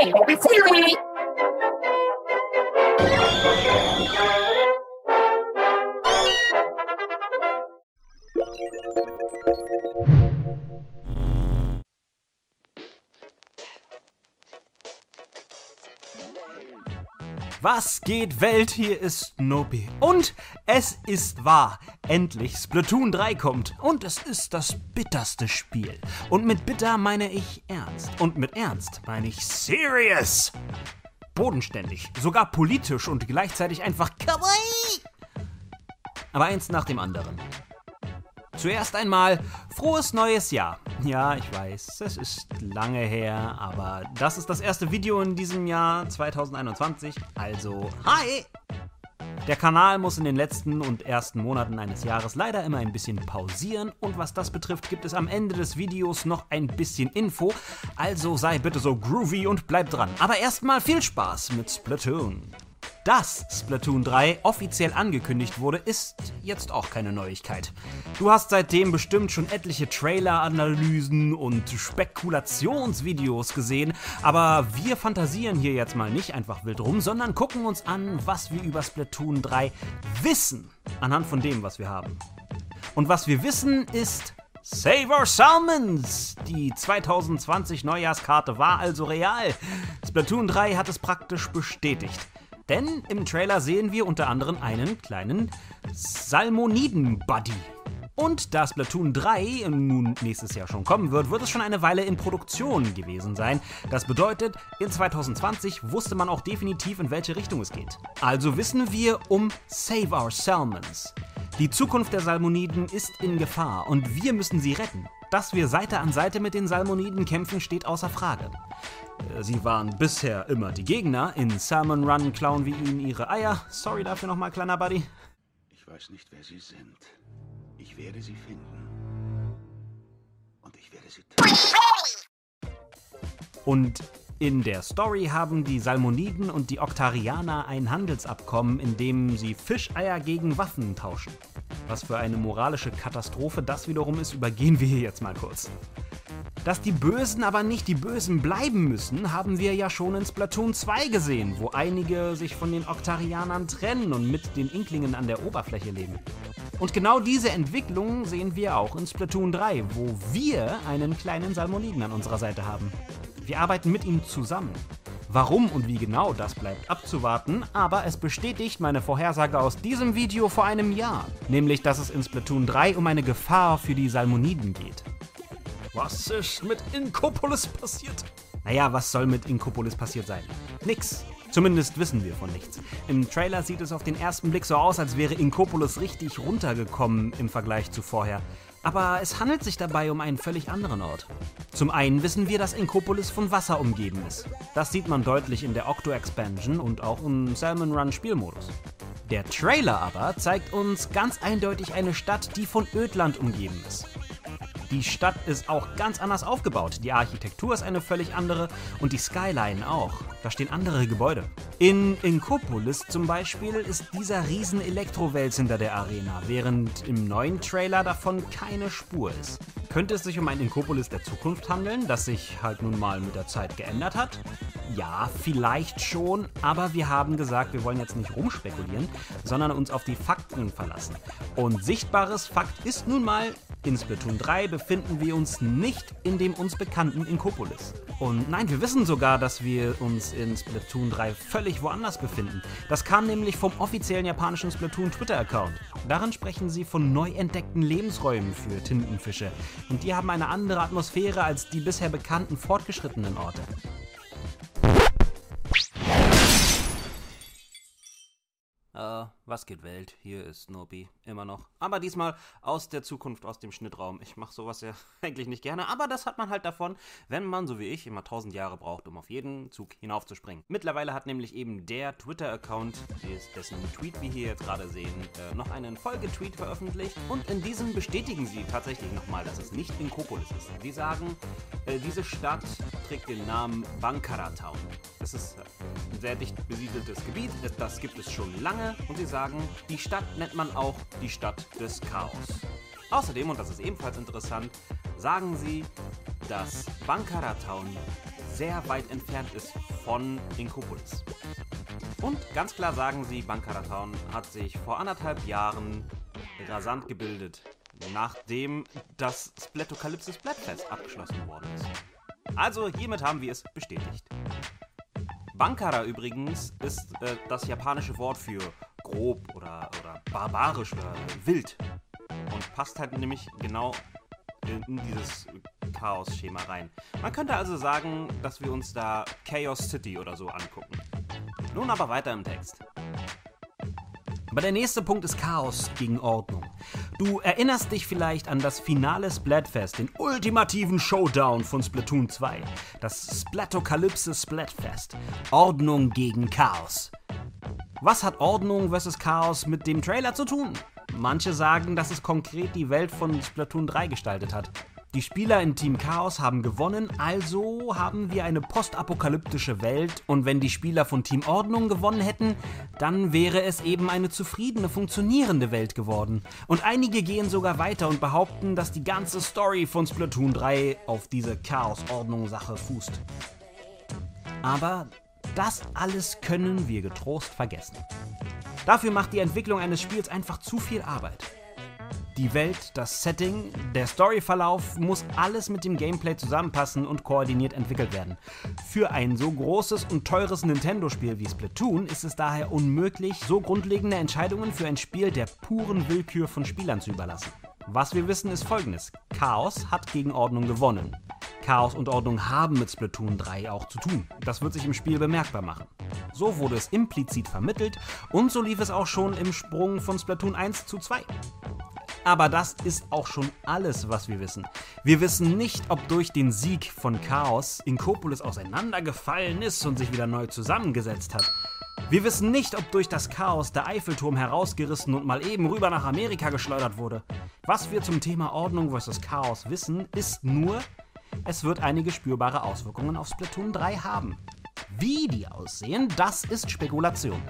Silly. Was geht Welt? Hier ist Nobi. Und es ist wahr. Endlich Splatoon 3 kommt. Und es ist das bitterste Spiel. Und mit bitter meine ich ernst. Und mit ernst meine ich serious. Bodenständig, sogar politisch und gleichzeitig einfach kawaii. Aber eins nach dem anderen. Zuerst einmal frohes neues Jahr. Ja, ich weiß, es ist lange her, aber das ist das erste Video in diesem Jahr 2021. Also, hi! Der Kanal muss in den letzten und ersten Monaten eines Jahres leider immer ein bisschen pausieren und was das betrifft, gibt es am Ende des Videos noch ein bisschen Info. Also sei bitte so groovy und bleib dran. Aber erstmal viel Spaß mit Splatoon. Dass Splatoon 3 offiziell angekündigt wurde, ist jetzt auch keine Neuigkeit. Du hast seitdem bestimmt schon etliche Trailer-Analysen und Spekulationsvideos gesehen, aber wir fantasieren hier jetzt mal nicht einfach wild rum, sondern gucken uns an, was wir über Splatoon 3 wissen, anhand von dem, was wir haben. Und was wir wissen ist, Save Our Salmons! Die 2020 Neujahrskarte war also real. Splatoon 3 hat es praktisch bestätigt. Denn im Trailer sehen wir unter anderem einen kleinen Salmoniden-Buddy. Und da Splatoon 3 nun nächstes Jahr schon kommen wird, wird es schon eine Weile in Produktion gewesen sein. Das bedeutet, in 2020 wusste man auch definitiv, in welche Richtung es geht. Also wissen wir um Save Our Salmons. Die Zukunft der Salmoniden ist in Gefahr und wir müssen sie retten. Dass wir Seite an Seite mit den Salmoniden kämpfen, steht außer Frage. Sie waren bisher immer die Gegner. In Salmon Run klauen wir ihnen ihre Eier. Sorry dafür nochmal, kleiner Buddy. Ich weiß nicht, wer sie sind. Ich werde sie finden. Und ich werde sie töten. Und in der Story haben die Salmoniden und die Oktarianer ein Handelsabkommen, in dem sie Fischeier gegen Waffen tauschen. Was für eine moralische Katastrophe das wiederum ist, übergehen wir hier jetzt mal kurz. Dass die Bösen aber nicht die Bösen bleiben müssen, haben wir ja schon in Splatoon 2 gesehen, wo einige sich von den Oktarianern trennen und mit den Inklingen an der Oberfläche leben. Und genau diese Entwicklung sehen wir auch in Splatoon 3, wo wir einen kleinen Salmoniden an unserer Seite haben. Wir arbeiten mit ihm zusammen. Warum und wie genau, das bleibt abzuwarten, aber es bestätigt meine Vorhersage aus diesem Video vor einem Jahr, nämlich dass es in Splatoon 3 um eine Gefahr für die Salmoniden geht. Was ist mit Inkopolis passiert? Naja, was soll mit Inkopolis passiert sein? Nix. Zumindest wissen wir von nichts. Im Trailer sieht es auf den ersten Blick so aus, als wäre Inkopolis richtig runtergekommen im Vergleich zu vorher. Aber es handelt sich dabei um einen völlig anderen Ort. Zum einen wissen wir, dass Inkopolis von Wasser umgeben ist. Das sieht man deutlich in der Octo Expansion und auch im Salmon Run Spielmodus. Der Trailer aber zeigt uns ganz eindeutig eine Stadt, die von Ödland umgeben ist. Die Stadt ist auch ganz anders aufgebaut. Die Architektur ist eine völlig andere und die Skyline auch. Da stehen andere Gebäude. In Inkopolis zum Beispiel ist dieser riesen Elektrowels hinter der Arena, während im neuen Trailer davon keine Spur ist. Könnte es sich um ein Inkopolis der Zukunft handeln, das sich halt nun mal mit der Zeit geändert hat? Ja, vielleicht schon, aber wir haben gesagt, wir wollen jetzt nicht rumspekulieren, sondern uns auf die Fakten verlassen. Und sichtbares Fakt ist nun mal, in Splatoon 3 befinden wir uns nicht in dem uns bekannten Inkopolis. Und nein, wir wissen sogar, dass wir uns in Splatoon 3 völlig woanders befinden. Das kam nämlich vom offiziellen japanischen Splatoon Twitter-Account. Darin sprechen sie von neu entdeckten Lebensräumen für Tintenfische. Und die haben eine andere Atmosphäre als die bisher bekannten fortgeschrittenen Orte. Äh, was geht Welt? Hier ist Snoopy, immer noch. Aber diesmal aus der Zukunft, aus dem Schnittraum. Ich mache sowas ja eigentlich nicht gerne, aber das hat man halt davon, wenn man, so wie ich, immer tausend Jahre braucht, um auf jeden Zug hinaufzuspringen. Mittlerweile hat nämlich eben der Twitter-Account, dessen Tweet wir hier jetzt gerade sehen, äh, noch einen Folgetweet veröffentlicht und in diesem bestätigen sie tatsächlich nochmal, dass es nicht in Kopolis ist. Sie sagen, äh, diese Stadt trägt den Namen Bankara Town. Das ist ein sehr dicht besiedeltes Gebiet, das gibt es schon lange und sie sagen, die Stadt nennt man auch die Stadt des Chaos. Außerdem, und das ist ebenfalls interessant, sagen sie, dass Bankara Town sehr weit entfernt ist von Inkopolis. Und ganz klar sagen sie, Bankaratown hat sich vor anderthalb Jahren rasant gebildet, nachdem das Splatokalypse Splatfest abgeschlossen worden ist. Also hiermit haben wir es bestätigt. Bankara übrigens ist äh, das japanische Wort für grob oder, oder barbarisch oder wild. Und passt halt nämlich genau in, dieses Chaos-Schema rein. Man könnte also sagen, dass wir uns da Chaos City oder so angucken. Nun aber weiter im Text. Aber der nächste Punkt ist Chaos gegen Ordnung. Du erinnerst dich vielleicht an das finale Splatfest, den ultimativen Showdown von Splatoon 2. Das Splatokalypse Splatfest. Ordnung gegen Chaos. Was hat Ordnung vs. Chaos mit dem Trailer zu tun? Manche sagen, dass es konkret die Welt von Splatoon 3 gestaltet hat. Die Spieler in Team Chaos haben gewonnen, also haben wir eine postapokalyptische Welt und wenn die Spieler von Team Ordnung gewonnen hätten, dann wäre es eben eine zufriedene, funktionierende Welt geworden. Und einige gehen sogar weiter und behaupten, dass die ganze Story von Splatoon 3 auf diese Chaos-Ordnung-Sache fußt. Aber das alles können wir getrost vergessen. Dafür macht die Entwicklung eines Spiels einfach zu viel Arbeit. Die Welt, das Setting, der Storyverlauf muss alles mit dem Gameplay zusammenpassen und koordiniert entwickelt werden. Für ein so großes und teures Nintendo-Spiel wie Splatoon ist es daher unmöglich, so grundlegende Entscheidungen für ein Spiel der puren Willkür von Spielern zu überlassen. Was wir wissen ist folgendes: Chaos hat gegen Ordnung gewonnen. Chaos und Ordnung haben mit Splatoon 3 auch zu tun. Das wird sich im Spiel bemerkbar machen. So wurde es implizit vermittelt und so lief es auch schon im Sprung von Splatoon 1 zu 2. Aber das ist auch schon alles, was wir wissen. Wir wissen nicht, ob durch den Sieg von Chaos Inkopolis auseinandergefallen ist und sich wieder neu zusammengesetzt hat. Wir wissen nicht, ob durch das Chaos der Eiffelturm herausgerissen und mal eben rüber nach Amerika geschleudert wurde. Was wir zum Thema Ordnung vs. Chaos wissen, ist nur, es wird einige spürbare Auswirkungen auf Splatoon 3 haben. Wie die aussehen, das ist Spekulation.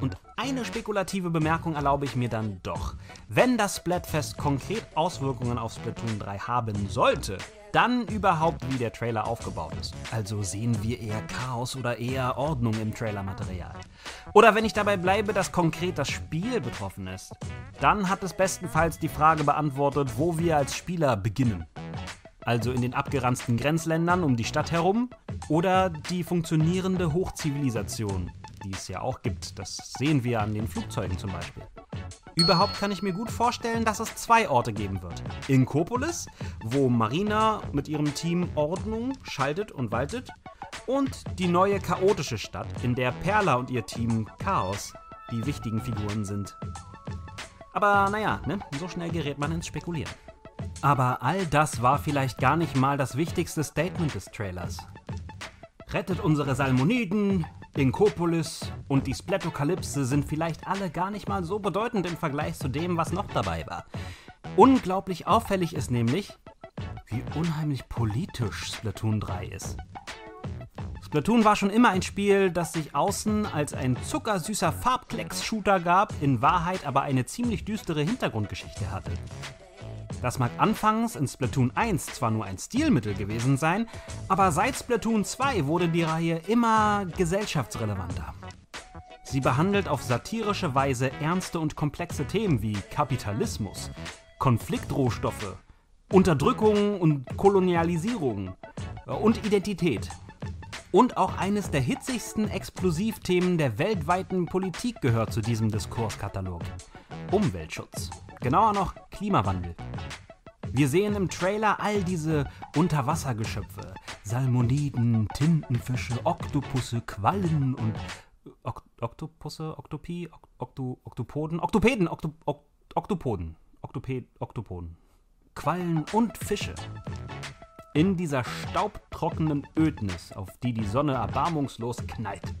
Und eine spekulative Bemerkung erlaube ich mir dann doch. Wenn das Splatfest konkret Auswirkungen auf Splatoon 3 haben sollte, dann überhaupt wie der Trailer aufgebaut ist. Also sehen wir eher Chaos oder eher Ordnung im Trailermaterial. Oder wenn ich dabei bleibe, dass konkret das Spiel betroffen ist, dann hat es bestenfalls die Frage beantwortet, wo wir als Spieler beginnen. Also in den abgeranzten Grenzländern um die Stadt herum oder die funktionierende Hochzivilisation, die es ja auch gibt. Das sehen wir an den Flugzeugen zum Beispiel. Überhaupt kann ich mir gut vorstellen, dass es zwei Orte geben wird. Inkopolis, wo Marina mit ihrem Team Ordnung schaltet und waltet, und die neue chaotische Stadt, in der Perla und ihr Team Chaos die wichtigen Figuren sind. Aber naja, ne? so schnell gerät man ins Spekulieren. Aber all das war vielleicht gar nicht mal das wichtigste Statement des Trailers. Rettet unsere Salmoniden, Inkopolis und die Splatokalypse sind vielleicht alle gar nicht mal so bedeutend im Vergleich zu dem, was noch dabei war. Unglaublich auffällig ist nämlich, wie unheimlich politisch Splatoon 3 ist. Splatoon war schon immer ein Spiel, das sich außen als ein zuckersüßer Farbklecks-Shooter gab, in Wahrheit aber eine ziemlich düstere Hintergrundgeschichte hatte. Das mag anfangs in Splatoon 1 zwar nur ein Stilmittel gewesen sein, aber seit Splatoon 2 wurde die Reihe immer gesellschaftsrelevanter. Sie behandelt auf satirische Weise ernste und komplexe Themen wie Kapitalismus, Konfliktrohstoffe, Unterdrückung und Kolonialisierung äh, und Identität. Und auch eines der hitzigsten Explosivthemen der weltweiten Politik gehört zu diesem Diskurskatalog. Umweltschutz. Genauer noch Klimawandel. Wir sehen im Trailer all diese Unterwassergeschöpfe. Salmoniden, Tintenfische, Oktopusse, Quallen und ok Oktopusse, Oktopi, ok Okto Oktopoden, Oktopeden, Okto ok Oktopoden, Oktoped, Oktopoden. Quallen und Fische. In dieser staubtrockenen Ödnis, auf die die Sonne erbarmungslos knallt.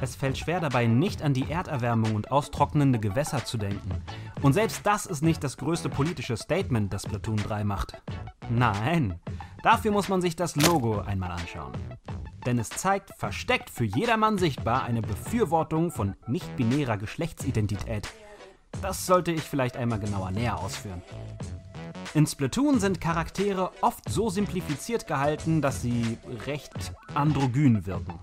Es fällt schwer dabei, nicht an die Erderwärmung und austrocknende Gewässer zu denken. Und selbst das ist nicht das größte politische Statement, das Splatoon 3 macht. Nein, dafür muss man sich das Logo einmal anschauen. Denn es zeigt versteckt für jedermann sichtbar eine Befürwortung von nicht-binärer Geschlechtsidentität. Das sollte ich vielleicht einmal genauer näher ausführen. In Splatoon sind Charaktere oft so simplifiziert gehalten, dass sie recht androgyn wirken.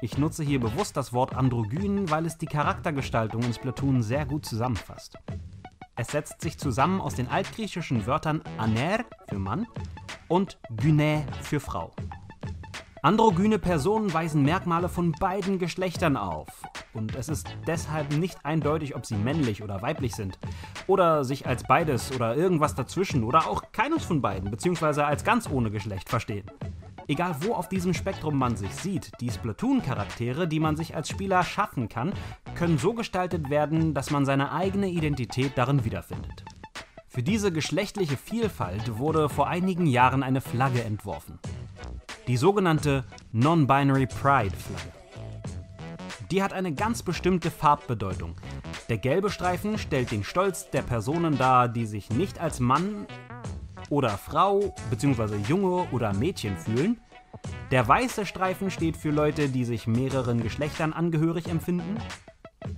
Ich nutze hier bewusst das Wort androgyn, weil es die Charaktergestaltung in Splatoon sehr gut zusammenfasst. Es setzt sich zusammen aus den altgriechischen Wörtern aner für Mann und gyne für Frau. Androgyne Personen weisen Merkmale von beiden Geschlechtern auf. Und es ist deshalb nicht eindeutig, ob sie männlich oder weiblich sind. Oder sich als beides oder irgendwas dazwischen oder auch keines von beiden, beziehungsweise als ganz ohne Geschlecht verstehen. Egal wo auf diesem Spektrum man sich sieht, die Splatoon-Charaktere, die man sich als Spieler schaffen kann, können so gestaltet werden, dass man seine eigene Identität darin wiederfindet. Für diese geschlechtliche Vielfalt wurde vor einigen Jahren eine Flagge entworfen. Die sogenannte Non-Binary Pride Flagge. Die hat eine ganz bestimmte Farbbedeutung. Der gelbe Streifen stellt den Stolz der Personen dar, die sich nicht als Mann oder Frau bzw. Junge oder Mädchen fühlen. Der weiße Streifen steht für Leute, die sich mehreren Geschlechtern angehörig empfinden.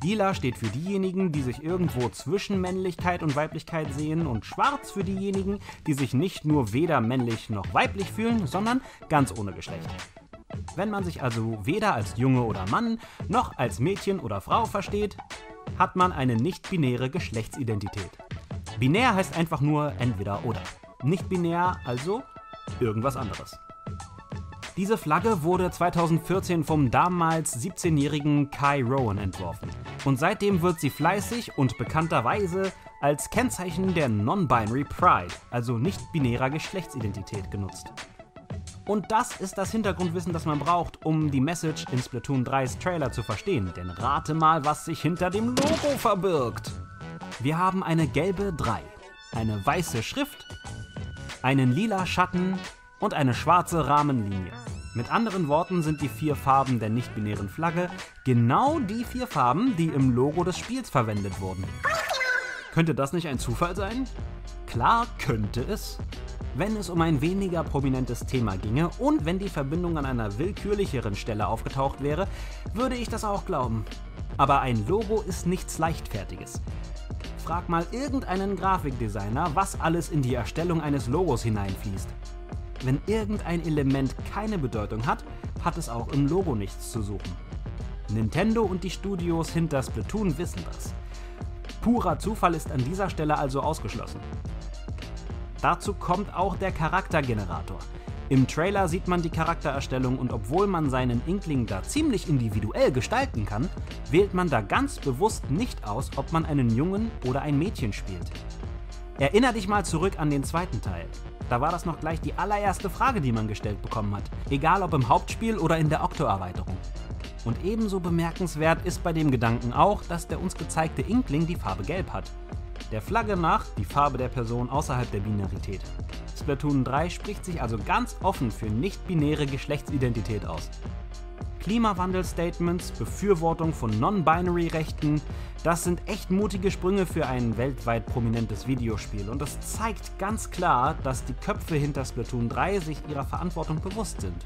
Lila steht für diejenigen, die sich irgendwo zwischen Männlichkeit und Weiblichkeit sehen und schwarz für diejenigen, die sich nicht nur weder männlich noch weiblich fühlen, sondern ganz ohne Geschlecht. Wenn man sich also weder als Junge oder Mann noch als Mädchen oder Frau versteht, hat man eine nicht-binäre Geschlechtsidentität. Binär heißt einfach nur entweder oder. Nicht binär, also irgendwas anderes. Diese Flagge wurde 2014 vom damals 17-jährigen Kai Rowan entworfen. Und seitdem wird sie fleißig und bekannterweise als Kennzeichen der Non-Binary Pride, also nicht-binärer Geschlechtsidentität, genutzt. Und das ist das Hintergrundwissen, das man braucht, um die Message in Splatoon 3's Trailer zu verstehen. Denn rate mal, was sich hinter dem Logo verbirgt. Wir haben eine gelbe 3, eine weiße Schrift einen lila Schatten und eine schwarze Rahmenlinie. Mit anderen Worten sind die vier Farben der nicht-binären Flagge genau die vier Farben, die im Logo des Spiels verwendet wurden. Könnte das nicht ein Zufall sein? Klar könnte es. Wenn es um ein weniger prominentes Thema ginge und wenn die Verbindung an einer willkürlicheren Stelle aufgetaucht wäre, würde ich das auch glauben. Aber ein Logo ist nichts Leichtfertiges. Frag mal irgendeinen Grafikdesigner, was alles in die Erstellung eines Logos hineinfließt. Wenn irgendein Element keine Bedeutung hat, hat es auch im Logo nichts zu suchen. Nintendo und die Studios hinter Splatoon wissen das. Purer Zufall ist an dieser Stelle also ausgeschlossen. Dazu kommt auch der Charaktergenerator. Im Trailer sieht man die Charaktererstellung und obwohl man seinen Inkling da ziemlich individuell gestalten kann, wählt man da ganz bewusst nicht aus, ob man einen Jungen oder ein Mädchen spielt. Erinner dich mal zurück an den zweiten Teil. Da war das noch gleich die allererste Frage, die man gestellt bekommen hat, egal ob im Hauptspiel oder in der Okto-Erweiterung. Und ebenso bemerkenswert ist bei dem Gedanken auch, dass der uns gezeigte Inkling die Farbe Gelb hat. Der Flagge nach die Farbe der Person außerhalb der Binarität. Splatoon 3 spricht sich also ganz offen für nicht-binäre Geschlechtsidentität aus. Klimawandel-Statements, Befürwortung von Non-Binary-Rechten, das sind echt mutige Sprünge für ein weltweit prominentes Videospiel und es zeigt ganz klar, dass die Köpfe hinter Splatoon 3 sich ihrer Verantwortung bewusst sind.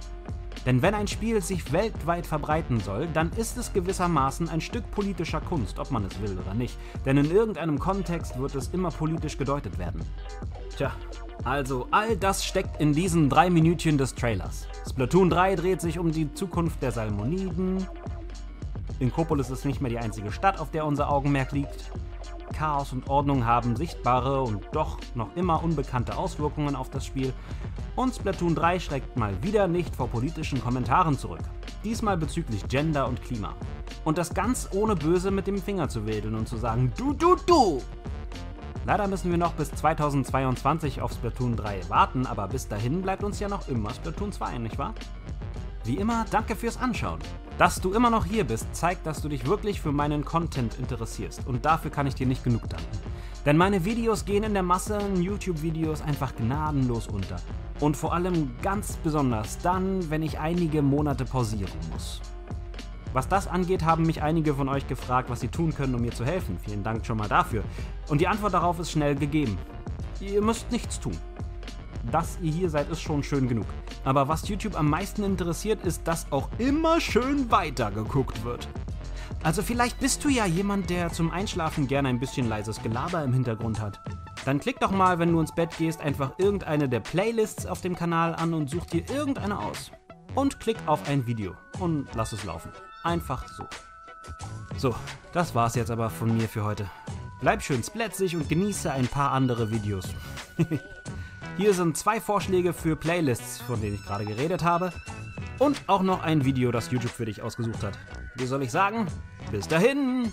Denn wenn ein Spiel sich weltweit verbreiten soll, dann ist es gewissermaßen ein Stück politischer Kunst, ob man es will oder nicht. Denn in irgendeinem Kontext wird es immer politisch gedeutet werden. Tja, also all das steckt in diesen drei Minütchen des Trailers. Splatoon 3 dreht sich um die Zukunft der Salmoniden. Inkopolis ist nicht mehr die einzige Stadt, auf der unser Augenmerk liegt. Chaos und Ordnung haben sichtbare und doch noch immer unbekannte Auswirkungen auf das Spiel. Und Splatoon 3 schreckt mal wieder nicht vor politischen Kommentaren zurück. Diesmal bezüglich Gender und Klima. Und das ganz ohne böse mit dem Finger zu wedeln und zu sagen, du, du, du! Leider müssen wir noch bis 2022 auf Splatoon 3 warten, aber bis dahin bleibt uns ja noch immer Splatoon 2, nicht wahr? Wie immer, danke fürs Anschauen. Dass du immer noch hier bist, zeigt, dass du dich wirklich für meinen Content interessierst und dafür kann ich dir nicht genug danken. Denn meine Videos gehen in der Masse YouTube-Videos einfach gnadenlos unter. Und vor allem ganz besonders dann, wenn ich einige Monate pausieren muss. Was das angeht, haben mich einige von euch gefragt, was sie tun können, um mir zu helfen. Vielen Dank schon mal dafür. Und die Antwort darauf ist schnell gegeben. Ihr müsst nichts tun. Dass ihr hier seid, ist schon schön genug. Aber was YouTube am meisten interessiert, ist, dass auch immer schön weitergeguckt wird. Also vielleicht bist du ja jemand, der zum Einschlafen gerne ein bisschen leises Gelaber im Hintergrund hat. Dann klick doch mal, wenn du ins Bett gehst, einfach irgendeine der Playlists auf dem Kanal an und such dir irgendeine aus. Und klick auf ein Video und lass es laufen. Einfach so. So, das war's jetzt aber von mir für heute. Bleib schön splätzig und genieße ein paar andere Videos. Hier sind zwei Vorschläge für Playlists, von denen ich gerade geredet habe. Und auch noch ein Video, das YouTube für dich ausgesucht hat. Wie soll ich sagen? Bis dahin!